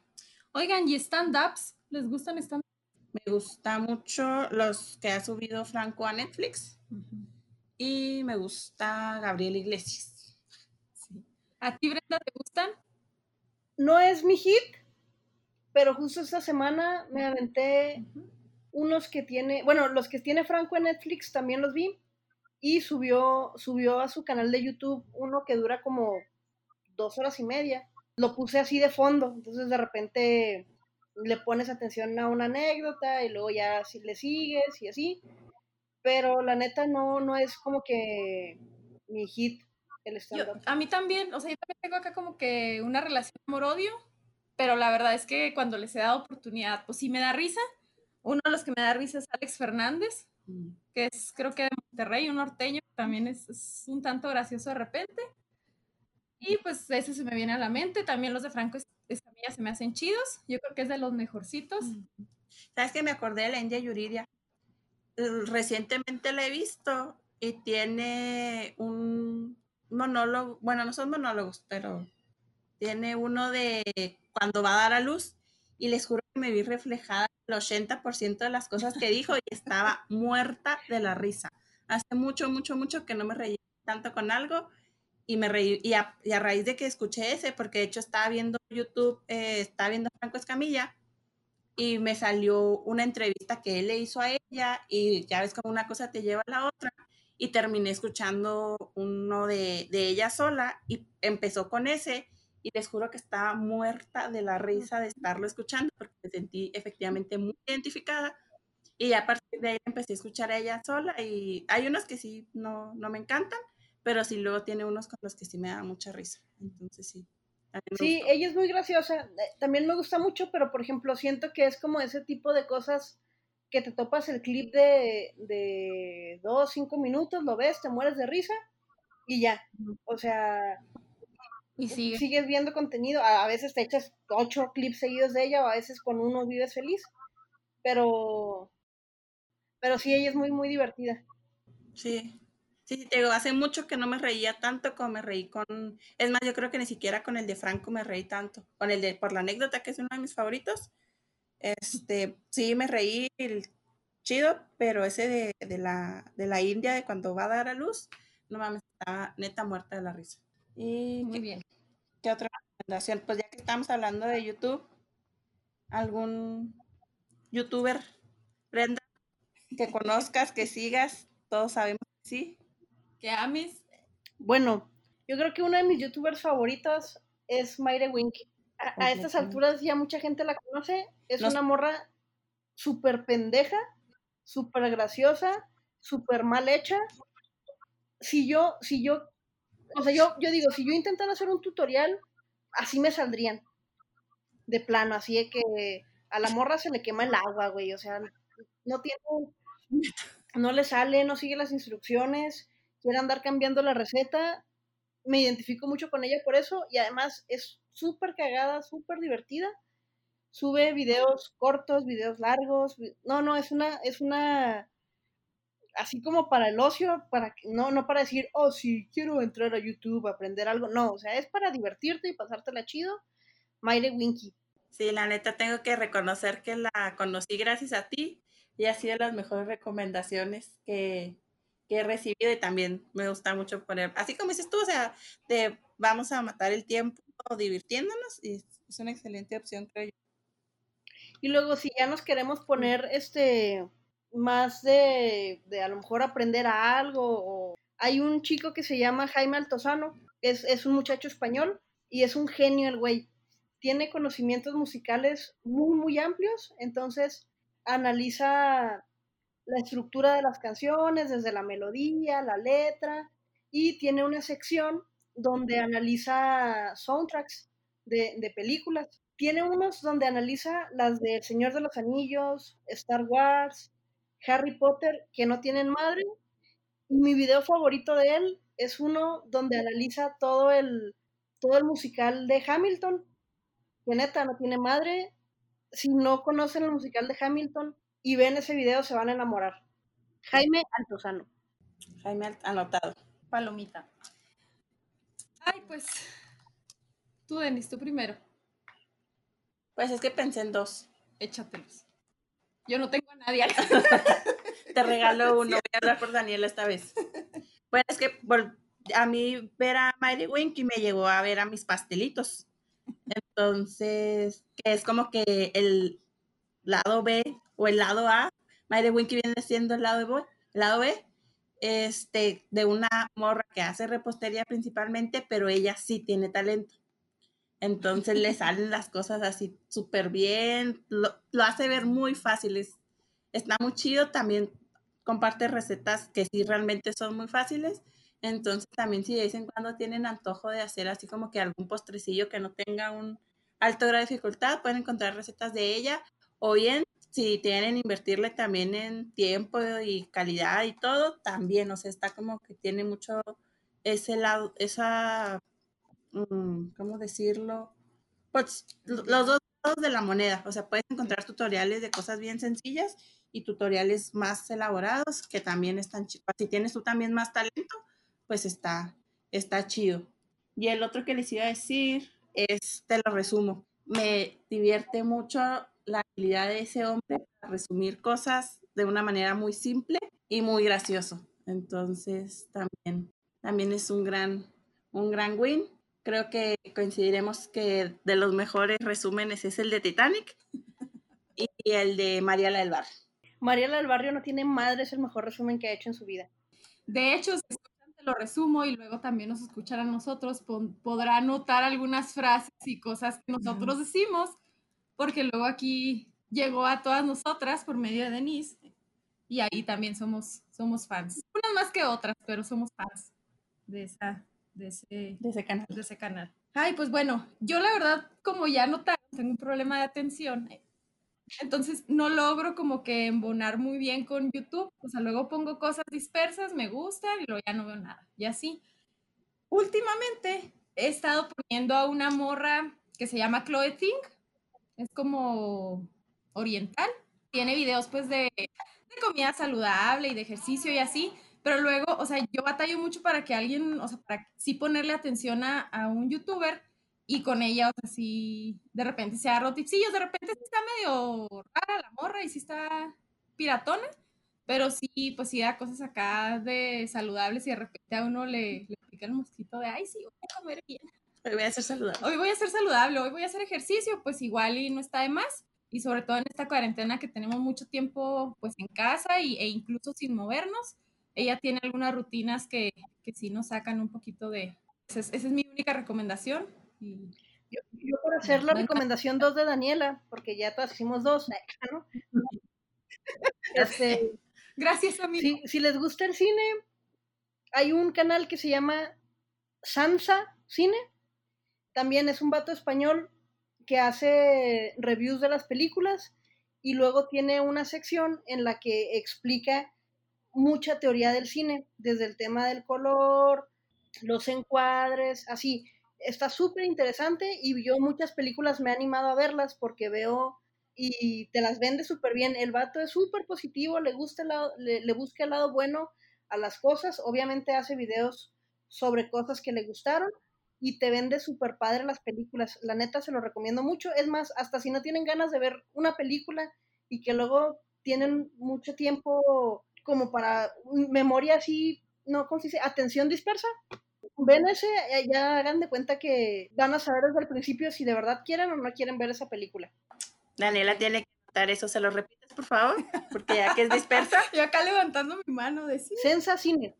Oigan, ¿y stand-ups? ¿Les gustan stand Me gusta mucho los que ha subido Franco a Netflix. Y me gusta Gabriel Iglesias. ¿A ti, Brenda, te gustan? No es mi hit, pero justo esta semana me aventé unos que tiene, bueno, los que tiene Franco en Netflix también los vi y subió, subió a su canal de YouTube uno que dura como dos horas y media. Lo puse así de fondo, entonces de repente le pones atención a una anécdota y luego ya si le sigues y así. Pero la neta no, no es como que mi hit a mí también, o sea, yo también tengo acá como que una relación amor-odio, pero la verdad es que cuando les he dado oportunidad, pues sí me da risa. Uno de los que me da risa es Alex Fernández, mm. que es creo que de Monterrey, un norteño, también es, un tanto gracioso de repente. Y pues ese se me viene a la mente. También los de Franco Escamilla se me hacen chidos. Yo creo que es de los mejorcitos. Mm. ¿Sabes que me acordé de la India Yuridia? Recientemente la he visto y tiene un monólogo, bueno, no son monólogos, pero tiene uno de cuando va a dar a luz y les juro que me vi reflejada el 80% de las cosas que dijo y estaba muerta de la risa. Hace mucho, mucho, mucho que no me reí tanto con algo y me reí, y a, raíz de que escuché ese, porque de hecho estaba viendo YouTube, eh, estaba viendo Franco Escamilla y me salió una entrevista que él le hizo a ella y ya ves como una cosa te lleva a la otra y terminé escuchando uno de, de, ella sola y empezó con ese y les juro que estaba muerta de la risa de estarlo escuchando porque sentí efectivamente muy identificada y a partir de ahí empecé a escuchar a ella sola y hay unos que sí no, no me encantan, pero sí luego tiene unos con los que sí me da mucha risa, entonces sí. Sí, ella es muy graciosa, eh, también me gusta mucho, pero por ejemplo siento que es como ese tipo de cosas que te topas el clip de, de dos, cinco minutos, lo ves, te mueres de risa y ya. O sea, y sigues viendo contenido. A, veces te echas ocho clips seguidos de ella o a veces con uno vives feliz. Pero, pero sí, ella es muy, muy divertida. Sí. Sí, sí, te digo, hace mucho que no me reía tanto como me reí con. Es más, yo creo que ni siquiera con el de Franco me reí tanto. Con el de Por la anécdota, que es uno de mis favoritos. Este, sí, me reí chido, pero ese de, de, la, de la India, de cuando va a dar a luz, no mames, está neta muerta de la risa. Y Muy bien. ¿Qué otra recomendación? Pues ya que estamos hablando de YouTube, algún youtuber, Brenda, que conozcas, que sigas, todos sabemos que sí. ¿Qué ames? Bueno, yo creo que una de mis youtubers favoritas es Mayre Wink. A, a estas alturas ya mucha gente la conoce. Es Nos- una morra súper pendeja, súper graciosa, súper mal hecha. Si yo, si yo, o sea, yo, yo digo, si yo intentara hacer un tutorial, así me saldrían. De plano, así de que a la morra se le quema el agua, güey. O sea, no tiene, no le sale, no sigue las instrucciones, quiere andar cambiando la receta. Me identifico mucho con ella por eso y además es súper cagada, súper divertida. Sube videos cortos, videos largos. No, no, es una, es una, así como para el ocio, para no, no para decir, oh, sí, quiero entrar a YouTube aprender algo. No, o sea, es para divertirte y pasártela chido. Mayre Winky. Sí, la neta tengo que reconocer que la conocí gracias a ti y ha sido las mejores recomendaciones que, que he recibido y también me gusta mucho poner, así como dices tú, o sea, de vamos a matar el tiempo divirtiéndonos y es una excelente opción, creo yo. Y luego si ya nos queremos poner este más de, de a lo mejor aprender a algo, hay un chico que se llama Jaime Altozano, es, es un muchacho español y es un genio el güey. Tiene conocimientos musicales muy, muy amplios, entonces analiza la estructura de las canciones, desde la melodía, la letra, y tiene una sección donde analiza soundtracks de, de películas. Tiene unos donde analiza las de El Señor de los Anillos, Star Wars, Harry Potter, que no tienen madre. Y mi video favorito de él es uno donde analiza todo el, todo el musical de Hamilton, que neta no tiene madre. Si no conocen el musical de Hamilton y ven ese video, se van a enamorar. Jaime Altozano. Jaime Alt- anotado. Palomita. Ay, pues. Tú, Denis, tú primero. Pues es que pensé en dos. Échatelos. Yo no tengo a nadie. Te regalo uno, voy a hablar por Daniela esta vez. Bueno, es que vol- a mí ver a Mary Winky me llegó a ver a mis pastelitos. Entonces, que es como que el lado B o el lado A, Mary Winky viene siendo el lado B, el lado B, este, de una morra que hace repostería principalmente, pero ella sí tiene talento. Entonces le salen las cosas así súper bien, lo, hace ver muy fácil, es- está muy chido, también comparte recetas que sí realmente son muy fáciles. Entonces también si de vez en cuando tienen antojo de hacer así como que algún postrecillo que no tenga un alto grado de dificultad, pueden encontrar recetas de ella. O bien, si tienen invertirle también en tiempo y calidad y todo, también, o sea, está como que tiene mucho ese lado, esa, ¿cómo decirlo? Pues lo- los dos lados de la moneda, o sea, puedes encontrar tutoriales de cosas bien sencillas y tutoriales más elaborados que también están chidos. Si tienes tú también más talento, pues está, está chido. Y el otro que les iba a decir es, te lo resumo, me divierte mucho la habilidad de ese hombre para resumir cosas de una manera muy simple y muy gracioso. Entonces también, también es un gran, un gran win. Creo que coincidiremos que de los mejores resúmenes es el de Titanic y el de Mariela del Bar. Mariela del Barrio no tiene madre, es el mejor resumen que ha hecho en su vida. De hecho, si escuchan, te lo resumo y luego también nos escuchan a nosotros, pon- podrá notar algunas frases y cosas que nosotros decimos, porque luego aquí llegó a todas nosotras por medio de Denise y ahí también somos, somos fans. Unas más que otras, pero somos fans de, esa, de, ese, de ese canal. de ese canal. Ay, pues bueno, yo la verdad, como ya notaron, tengo un problema de atención. Entonces no logro como que embonar muy bien con YouTube. O sea, luego pongo cosas dispersas, me gustan y luego ya no veo nada. Y así. Últimamente he estado poniendo a una morra que se llama Chloe. Es como oriental. Tiene videos pues de, de comida saludable y de ejercicio y así. Pero luego, o sea, yo batallo mucho para que alguien, o sea, para sí ponerle atención a, a un youtuber y con ella, o sea, sí, de repente se agarró tipsillos, de repente está medio rara la morra y sí está piratona, pero sí, pues sí da cosas acá de saludables y de repente a uno le, le pica el mosquito de, ay, sí, voy a comer bien. Hoy voy a ser saludable. Hoy voy a ser saludable, hoy voy a hacer ejercicio, pues igual y no está de más. Y sobre todo en esta cuarentena que tenemos mucho tiempo pues en casa y, e incluso sin movernos, ella tiene algunas rutinas que, que sí nos sacan un poquito de... Esa es, esa es mi única recomendación. Y, Yo, yo por hacer la recomendación dos de Daniela, porque ya todas hicimos dos, ¿no? Este, gracias a mí. si, si les gusta el cine, hay un canal que se llama Sansa Cine. También es un vato español que hace reviews de las películas y luego tiene una sección en la que explica mucha teoría del cine, desde el tema del color, los encuadres, así. Está súper interesante y yo muchas películas me he animado a verlas porque veo y te las vende súper bien. El vato es súper positivo, le, gusta el lado- le, le busca el lado bueno a las cosas. Obviamente hace videos sobre cosas que le gustaron y te vende súper padre las películas. La neta se lo recomiendo mucho. Es más, hasta si no tienen ganas de ver una película y que luego tienen mucho tiempo como para memoria así, no, ¿cómo se dice? Atención dispersa. Ven ese, eh, ya hagan de cuenta que van a saber desde el principio si de verdad quieren o no quieren ver esa película. Daniela tiene que notar eso. ¿Se lo repites, por favor? Porque ya que es dispersa. Yo acá levantando mi mano, decir. Sensa Cine.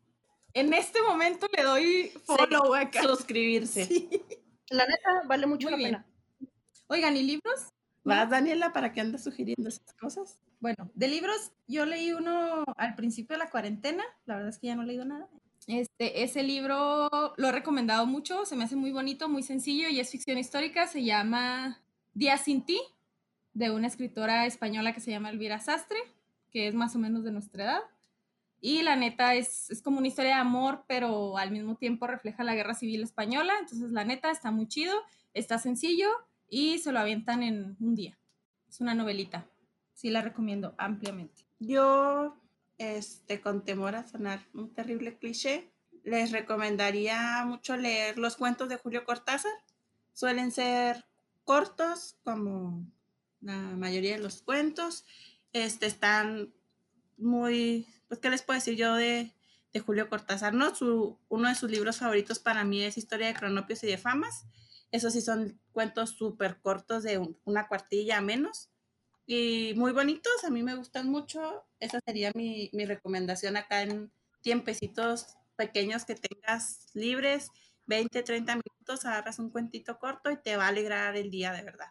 En este momento le doy follow acá. Suscribirse. Sí. La neta, vale mucho Muy la bien. pena. Oigan, ¿y libros? ¿Vas, Daniela, para que andas sugiriendo esas cosas? Bueno, de libros, yo leí uno al principio de la cuarentena, la verdad es que ya no he leído nada. Este, ese libro lo he recomendado mucho, se me hace muy bonito, muy sencillo y es ficción histórica, se llama Días sin ti, de una escritora española que se llama Elvira Sastre, que es más o menos de nuestra edad. Y la neta es, es como una historia de amor, pero al mismo tiempo refleja la guerra civil española, entonces la neta está muy chido, está sencillo y se lo avientan en un día. Es una novelita sí la recomiendo ampliamente. Yo, este, con temor a sonar un terrible cliché, les recomendaría mucho leer los cuentos de Julio Cortázar. Suelen ser cortos, como la mayoría de los cuentos. Este, están muy, pues, ¿qué les puedo decir yo de, de Julio Cortázar? ¿no? Su, uno de sus libros favoritos para mí es Historia de Cronopios y de Famas. Esos sí son cuentos súper cortos de un- una cuartilla a menos y muy bonitos, a mí me gustan mucho. Esa sería mi, mi recomendación acá en tiempecitos pequeños que tengas libres, 20, 30 minutos, agarras un cuentito corto y te va a alegrar el día de verdad.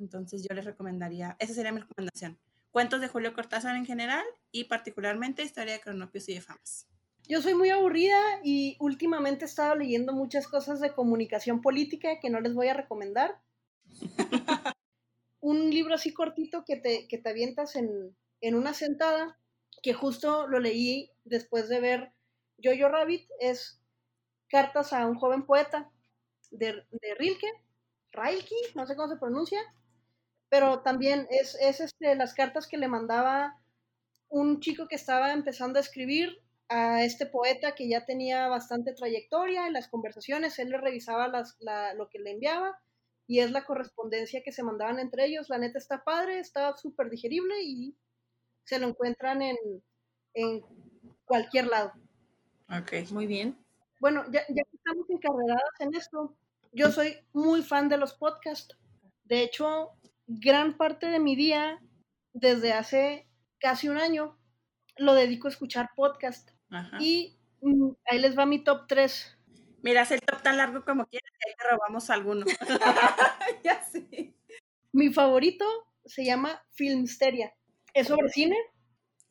Entonces yo les recomendaría, esa sería mi recomendación. Cuentos de Julio Cortázar en general y particularmente Historia de Cronopios y de Famas. Yo soy muy aburrida y últimamente he estado leyendo muchas cosas de comunicación política que no les voy a recomendar. Un libro así cortito que te, que te avientas en, en una sentada, que justo lo leí después de ver Jojo Rabbit, es Cartas a un joven poeta de, de Rilke, Rilke, no sé cómo se pronuncia, pero también es, es este, las cartas que le mandaba un chico que estaba empezando a escribir a este poeta que ya tenía bastante trayectoria en las conversaciones, él le revisaba las, la- lo que le enviaba y es la correspondencia que se mandaban entre ellos. La neta está padre, está súper digerible y se lo encuentran en, en cualquier lado. Ok. Muy bien. Bueno, ya, ya que estamos encarreradas en esto, yo soy muy fan de los podcasts. De hecho, gran parte de mi día, desde hace casi un año, lo dedico a escuchar podcast. Ajá. Y mm, ahí les va mi top 3. Mira, haz el top tan largo como quieras ahí te robamos alguno. ya sé. Mi favorito se llama Filmsteria. Es sobre cine,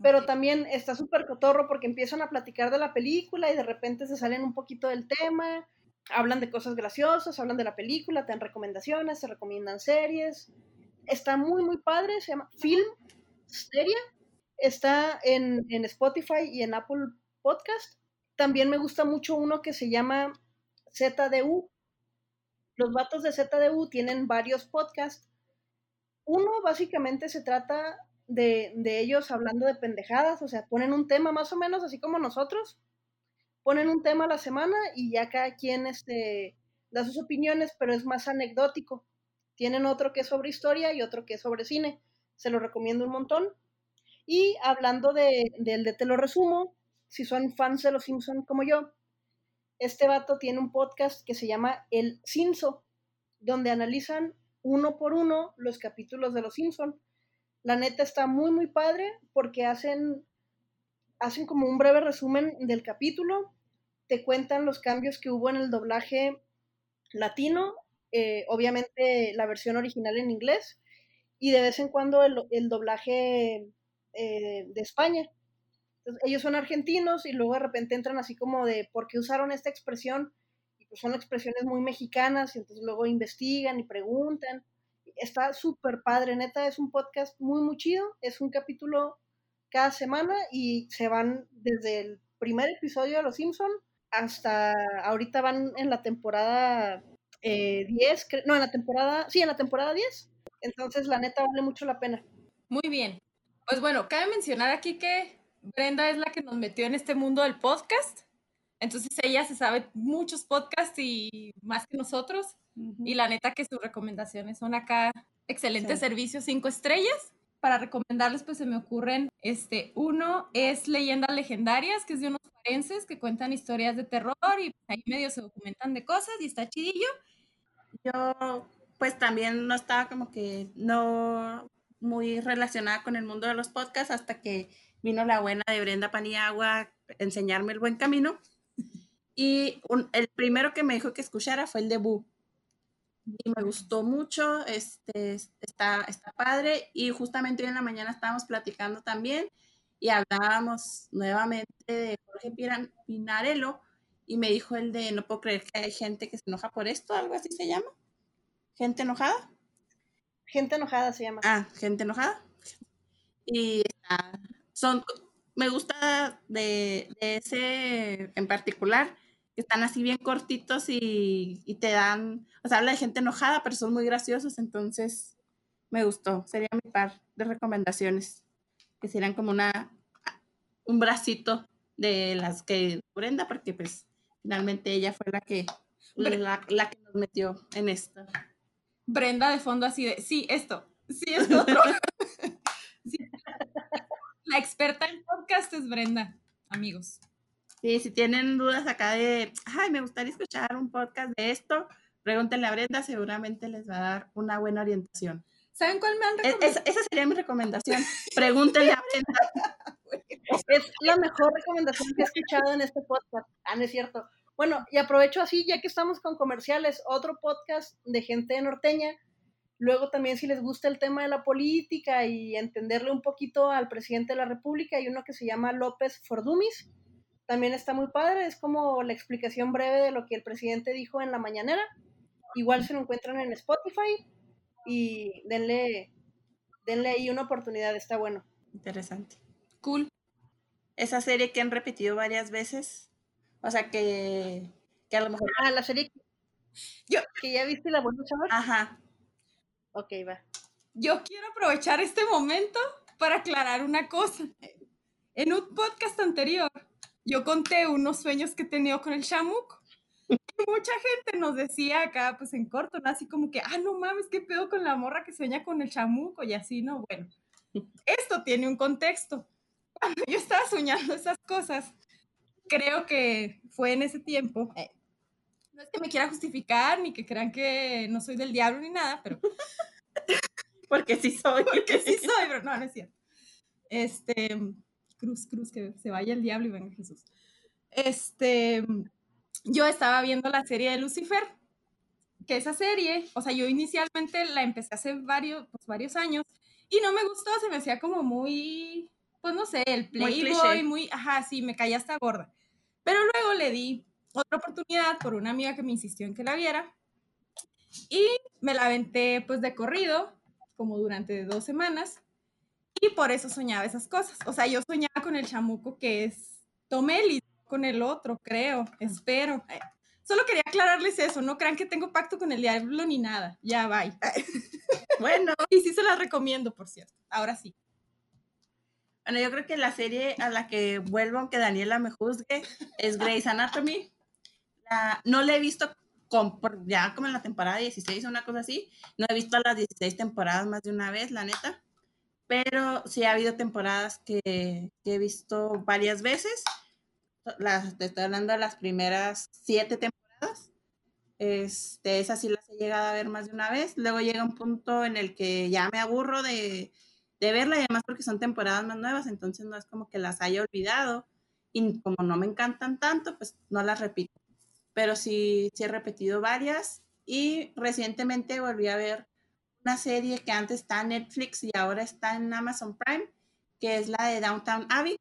pero también está súper cotorro porque empiezan a platicar de la película y de repente se salen un poquito del tema, hablan de cosas graciosas, hablan de la película, te dan recomendaciones, te recomiendan series. Está muy, muy padre, se llama Filmsteria. Está en, en Spotify y en Apple Podcast. También me gusta mucho uno que se llama ZDU. Los vatos de ZDU tienen varios podcasts. Uno básicamente se trata de, de, ellos hablando de pendejadas, o sea, ponen un tema más o menos así como nosotros, ponen un tema a la semana y ya cada quien este, da sus opiniones, pero es más anecdótico. Tienen otro que es sobre historia y otro que es sobre cine. Se lo recomiendo un montón. Y hablando de, del de Te lo resumo, si son fans de Los Simpson como yo, este vato tiene un podcast que se llama El Cinso, donde analizan uno por uno los capítulos de Los Simpson. La neta está muy, muy padre porque hacen, hacen como un breve resumen del capítulo, te cuentan los cambios que hubo en el doblaje latino, eh, obviamente la versión original en inglés, y de vez en cuando el, doblaje eh, de España. Ellos son argentinos y luego de repente entran así como de por qué usaron esta expresión y pues son expresiones muy mexicanas y entonces luego investigan y preguntan. Está súper padre, neta, es un podcast muy, muy chido. Es un capítulo cada semana y se van desde el primer episodio de Los Simpson hasta ahorita van en la temporada 10, eh, no, en la temporada, sí, en la temporada 10. Entonces, la neta vale mucho la pena. Muy bien. Pues bueno, cabe mencionar aquí que Brenda es la que nos metió en este mundo del podcast. Entonces ella se sabe muchos podcasts y más que nosotros. Y la neta que sus recomendaciones son acá excelentes servicios, cinco estrellas. Para recomendarles, pues se me ocurren, este, uno es Leyendas Legendarias, que es de unos forenses que cuentan historias de terror y ahí medio se documentan de cosas y está chidillo. Yo, pues también no estaba como que, no, muy relacionada con el mundo de los podcasts hasta que vino la buena de Brenda Paniagua a enseñarme el buen camino. Y el primero que me dijo que escuchara fue el de Boo. Y me gustó mucho, este, está, está padre. Y justamente hoy en la mañana estábamos platicando también y hablábamos nuevamente de Jorge Pinarello y me dijo el de no puedo creer que hay gente que se enoja por esto, algo así se llama. ¿Gente enojada? Gente enojada se llama. Ah, gente enojada. Y son, me gusta de, ese en particular, que están así bien cortitos y, te dan, o sea, habla de gente enojada, pero son muy graciosos, entonces me gustó. Sería mi par de recomendaciones, que serían como una, un bracito de las que Brenda, porque pues finalmente ella fue la que, la, la que nos metió en esto. Brenda de fondo así de, sí, esto, sí, esto otro. La experta en podcast es Brenda, amigos. Sí, si tienen dudas acá de, ay, me gustaría escuchar un podcast de esto, pregúntenle a Brenda, seguramente les va a dar una buena orientación. ¿Saben cuál me han e, recomendado? esa sería mi recomendación. Pregúntenle a Brenda. es la mejor recomendación que he escuchado en este podcast. Ah, no es cierto. Bueno, y aprovecho así, ya que estamos con comerciales, otro podcast de gente norteña. Luego también si les gusta el tema de la política y entenderle un poquito al presidente de la República, hay uno que se llama López Fordumis. También está muy padre, es como la explicación breve de lo que el presidente dijo en la mañanera. Igual se lo encuentran en Spotify y denle, denle ahí una oportunidad, está bueno. Interesante. Cool. Esa serie que han repetido varias veces, o sea, que, que a lo mejor... Ah, la serie yo, que ya viste la buena chaval. Ajá. Ok, va. Yo quiero aprovechar este momento para aclarar una cosa. En un podcast anterior, yo conté unos sueños que he tenido con el chamuco. Mucha gente nos decía acá, pues en corto, ¿no? así como que, ah, no mames, ¿qué pedo con la morra que sueña con el chamuco? Y así, ¿no? Bueno, esto tiene un contexto. Cuando yo estaba soñando esas cosas, creo que fue en ese tiempo. No es que me quiera justificar ni que crean que no soy del diablo ni nada, pero. porque sí soy. Porque sí soy, pero no, no es cierto. Este. Cruz, cruz, que se vaya el diablo y venga Jesús. Este. Yo estaba viendo la serie de Lucifer, que esa serie, o sea, yo inicialmente la empecé hace varios, pues, varios años y no me gustó, se me hacía como muy, pues no sé, el playboy, muy, muy ajá, sí, me caía hasta gorda. Pero luego le di otra oportunidad por una amiga que me insistió en que la viera y me la aventé pues de corrido, como durante dos semanas, y por eso soñaba esas cosas. O sea, yo soñaba con el chamuco que es Tomeli, con el otro, creo, espero. Solo quería aclararles eso, no crean que tengo pacto con el diablo ni nada. Ya, bye. Bueno. Y sí se las recomiendo, por cierto. Ahora sí. Bueno, yo creo que la serie a la que vuelvo, aunque Daniela me juzgue, es Grey's Anatomy. No la he visto ya como en la temporada 16 o una cosa así. No he visto las 16 temporadas más de una vez, la neta. Pero sí ha habido temporadas que, que he visto varias veces. Las, te estoy hablando de las primeras siete temporadas. Este, esas sí las he llegado a ver más de una vez. Luego llega un punto en el que ya me aburro de, de verla y además porque son temporadas más nuevas, entonces no es como que las haya olvidado y como no me encantan tanto, pues no las repito. Pero sí, sí he repetido varias y recientemente volví a ver una serie que antes está en Netflix y ahora está en Amazon Prime, que es la de Downtown Abbey.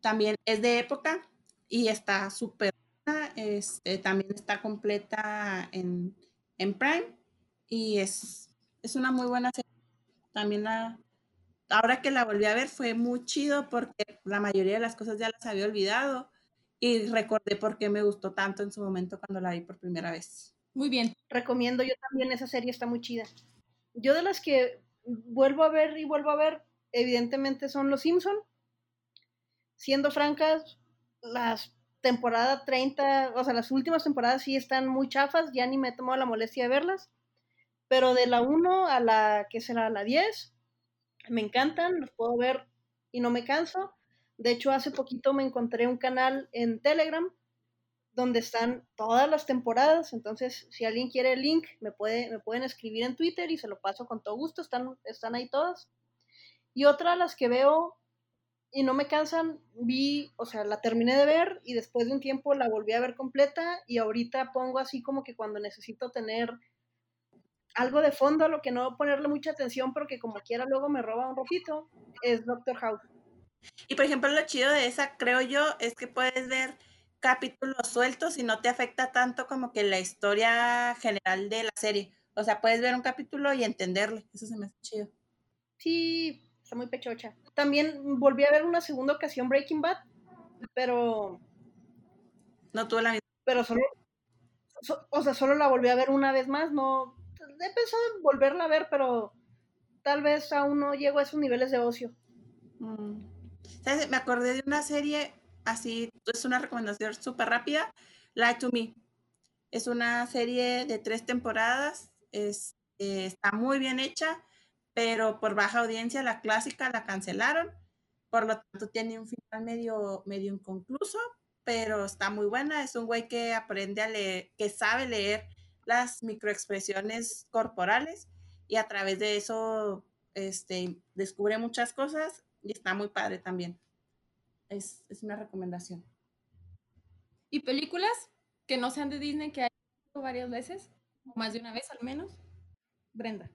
También es de época y está súper este, también está completa en, en Prime y es, es una muy buena serie también la, ahora que la volví a ver fue muy chido porque la mayoría de las cosas ya las había olvidado y recordé por qué me gustó tanto en su momento cuando la vi por primera vez. Muy bien. Recomiendo yo también esa serie, está muy chida. Yo de las que vuelvo a ver y vuelvo a ver, evidentemente son Los Simpson. Siendo francas, las temporadas 30, o sea, las últimas temporadas sí están muy chafas, ya ni me he tomado la molestia de verlas pero de la 1 a la, que será la 10, me encantan, los puedo ver y no me canso. De hecho, hace poquito me encontré un canal en Telegram donde están todas las temporadas, entonces si alguien quiere el link, me, puede, me pueden escribir en Twitter y se lo paso con todo gusto, están, están ahí todas. Y otra, las que veo y no me cansan, vi, o sea, la terminé de ver y después de un tiempo la volví a ver completa y ahorita pongo así como que cuando necesito tener algo de fondo a lo que no ponerle mucha atención porque como quiera luego me roba un ratito, es Doctor House. Y por ejemplo, lo chido de esa, creo yo, es que puedes ver capítulos sueltos y no te afecta tanto como que la historia general de la serie. O sea, puedes ver un capítulo y entenderle. Eso se me hace chido. Sí, está muy pechocha. También volví a ver una segunda ocasión Breaking Bad, pero... No tuve la misma. Pero solo... o sea, solo la volví a ver una vez más, no, he pensado en volverla a ver, pero tal vez aún no llego a esos niveles de ocio. Mm. Me acordé de una serie así, es una recomendación súper rápida, Lie to Me. Es una serie de tres temporadas, es, eh, está muy bien hecha, pero por baja audiencia la clásica la cancelaron, por lo tanto tiene un final medio, medio inconcluso, pero está muy buena. Es un güey que aprende a leer, que sabe leer las microexpresiones corporales y a través de eso este, descubre muchas cosas y está muy padre también. Es, una recomendación. ¿Y películas que no sean de Disney que hay varias veces? más de una vez al menos? Brenda.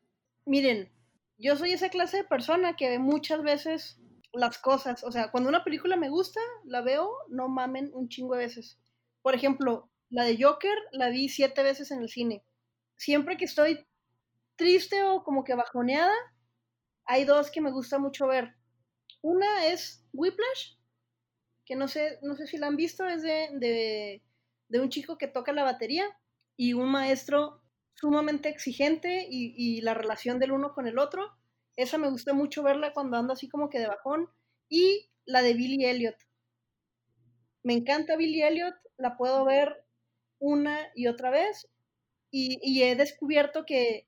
Miren, yo soy esa clase de persona que ve muchas veces las cosas. O sea, cuando una película me gusta, la veo, no mamen un chingo de veces. Por ejemplo, la de Joker la vi siete veces en el cine. Siempre que estoy triste o como que bajoneada, hay dos que me gusta mucho ver. Una es Whiplash, que no sé, no sé si la han visto, es de, de, un chico que toca la batería y un maestro sumamente exigente y, y, la relación del uno con el otro. Esa me gusta mucho verla cuando ando así como que de bajón. Y la de Billy Elliot. Me encanta Billy Elliot, la puedo ver una y otra vez y, he descubierto que,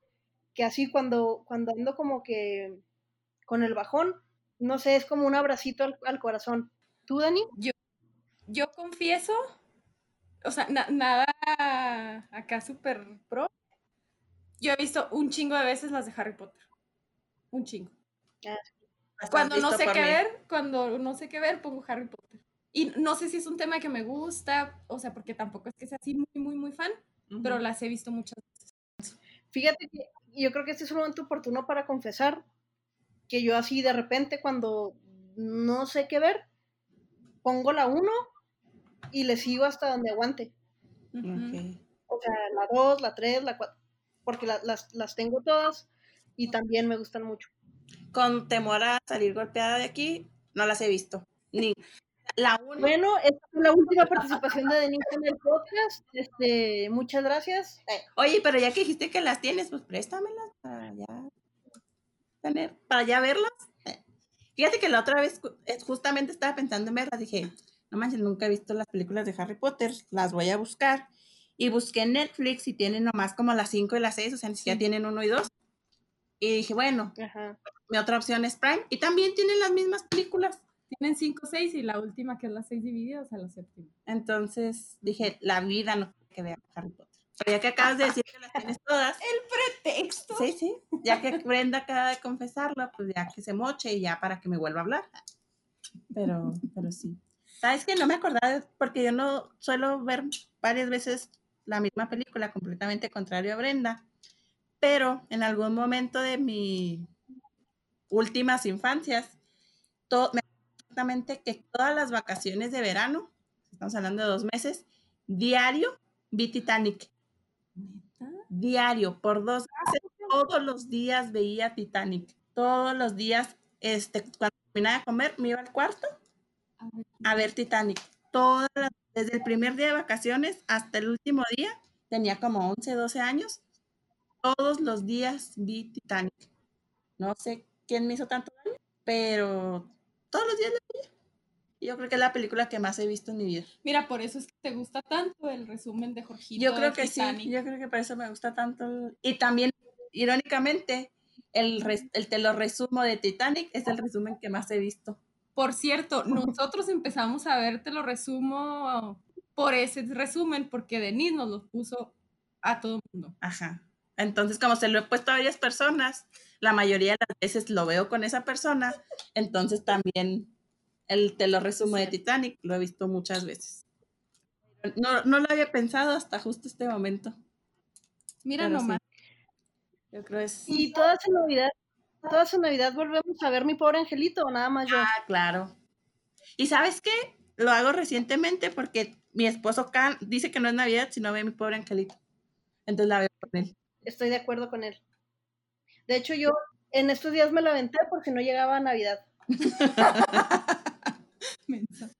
así cuando, cuando ando como que con el bajón, no sé, es como un abracito al, corazón. ¿Tú, Dani? Yo, yo confieso, o sea, nada acá súper pro. Yo he visto un chingo de veces las de Harry Potter. Un chingo. Ah, cuando no sé qué ver, cuando no sé qué ver, pongo Harry Potter. Y no sé si es un tema que me gusta, o sea, porque tampoco es que sea así muy, muy, muy fan, pero las he visto muchas veces. Fíjate que yo creo que este es un momento oportuno para confesar que yo así de repente cuando no sé qué ver, pongo la 1 y le sigo hasta donde aguante. O sea, la 2, la 3, la 4, porque las, las tengo todas y también me gustan mucho. Con temor a salir golpeada de aquí, no las he visto. Ni, la Bueno, esta fue la última participación de Denise en el podcast. Este, muchas gracias. Oye, pero ya que dijiste que las tienes, pues préstamelas para ya tener, para ya verlas. Eh, Fíjate que la otra vez justamente estaba pensando en verlas, dije, no manches, nunca he visto las películas de Harry Potter, las voy a buscar. Y busqué en Netflix y tienen nomás como las 5 y las 6, o sea, ni siquiera tienen uno y dos. Y dije, bueno, mi otra opción es Prime. Y también tienen las mismas películas. Tienen 5 6 y la última que es las 6 divididas a la séptima. Entonces dije, la vida no que vea Harry Potter. Pero ya que acabas de decir que las tienes todas. El pretexto. Sí, sí. Ya que Brenda acaba de confesarlo, pues ya que se moche y ya para que me vuelva a hablar. Pero, pero sí. ¿Sabes que No me acordaba porque yo no suelo ver varias veces la misma película, completamente contrario a Brenda. Pero en algún momento de mis últimas infancias, todo, me exactamente que todas las vacaciones de verano, estamos hablando de dos meses, diario vi Titanic. Diario, por dos meses, todos los días veía Titanic. Todos los días, este, cuando terminaba de comer, me iba al cuarto a ver Titanic. Todas desde el primer día de vacaciones hasta el último día, tenía como 11, 12 años, todos los días vi Titanic. No sé quién me hizo tanto daño, pero todos los días. Yo creo que es la película que más he visto en mi vida. Mira, por eso es que te gusta tanto el resumen de Jorgito. Yo creo que sí, yo creo que por eso me gusta tanto. Y también, irónicamente, el, el te lo resumo de Titanic es el resumen que más he visto. Por cierto, nosotros empezamos a ver, te lo resumo por ese resumen, porque Denise nos lo puso a todo el mundo. Ajá. Entonces, como se lo he puesto a varias personas, la mayoría de las veces lo veo con esa persona, entonces también el te lo resumo de Titanic lo he visto muchas veces. No, no lo había pensado hasta justo este momento. Mira nomás. Yo creo es. Y toda su Navidad toda su Navidad volvemos a ver mi pobre angelito nada más yo. Ah, claro. ¿Y sabes qué? Lo hago recientemente porque mi esposo Can dice que no es Navidad si no ve mi pobre angelito. Entonces la veo con él. Estoy de acuerdo con él. De hecho, yo en estos días me la aventé porque no llegaba a Navidad.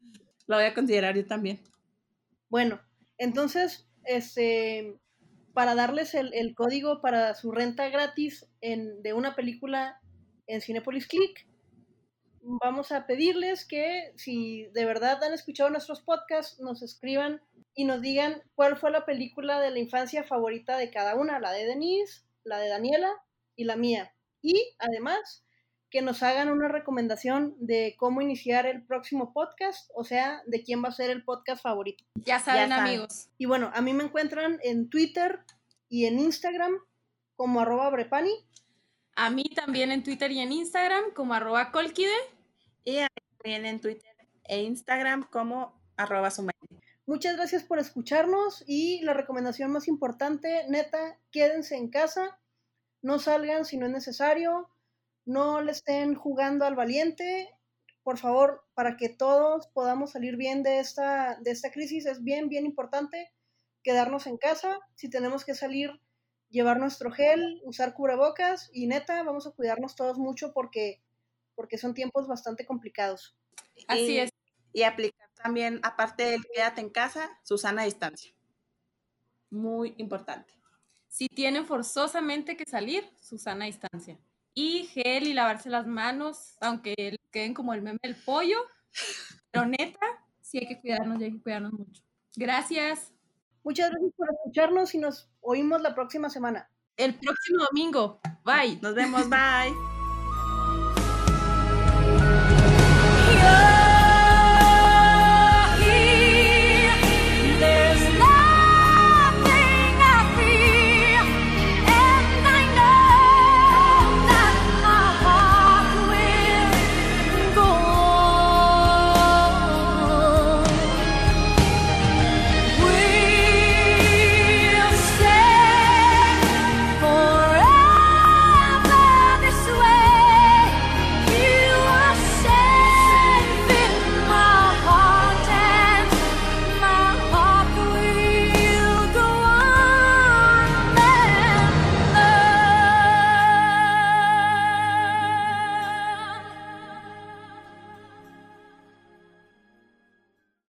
lo voy a considerar yo también. Bueno, entonces, este, para darles el, código para su renta gratis en, de una película en Cinepolis Click. Vamos a pedirles que si de verdad han escuchado nuestros podcasts, nos escriban y nos digan cuál fue la película de la infancia favorita de cada una, la de Denise, la de Daniela y la mía. Y además que nos hagan una recomendación de cómo iniciar el próximo podcast, o sea, de quién va a ser el podcast favorito. Ya saben, amigos. Y bueno, a mí me encuentran en Twitter y en Instagram como arroba brepani. A mí también en Twitter y en Instagram como arroba colquide. Y también en Twitter e Instagram como arroba Muchas gracias por escucharnos y la recomendación más importante, neta, quédense en casa, no salgan si no es necesario, no le estén jugando al valiente, por favor, para que todos podamos salir bien de esta, de esta crisis, es bien, bien importante quedarnos en casa, si tenemos que salir, llevar nuestro gel, usar cubrebocas y neta, vamos a cuidarnos todos mucho porque, porque son tiempos bastante complicados. Así es. Y aplicar también, aparte del quédate en casa, su sana distancia. Muy importante. Si tienen forzosamente que salir, su sana distancia y gel y lavarse las manos, aunque queden como el meme del pollo. Pero neta, sí hay que cuidarnos y hay que cuidarnos mucho. Gracias. Muchas gracias por escucharnos y nos oímos la próxima semana. El próximo domingo. Bye. Nos vemos. Bye.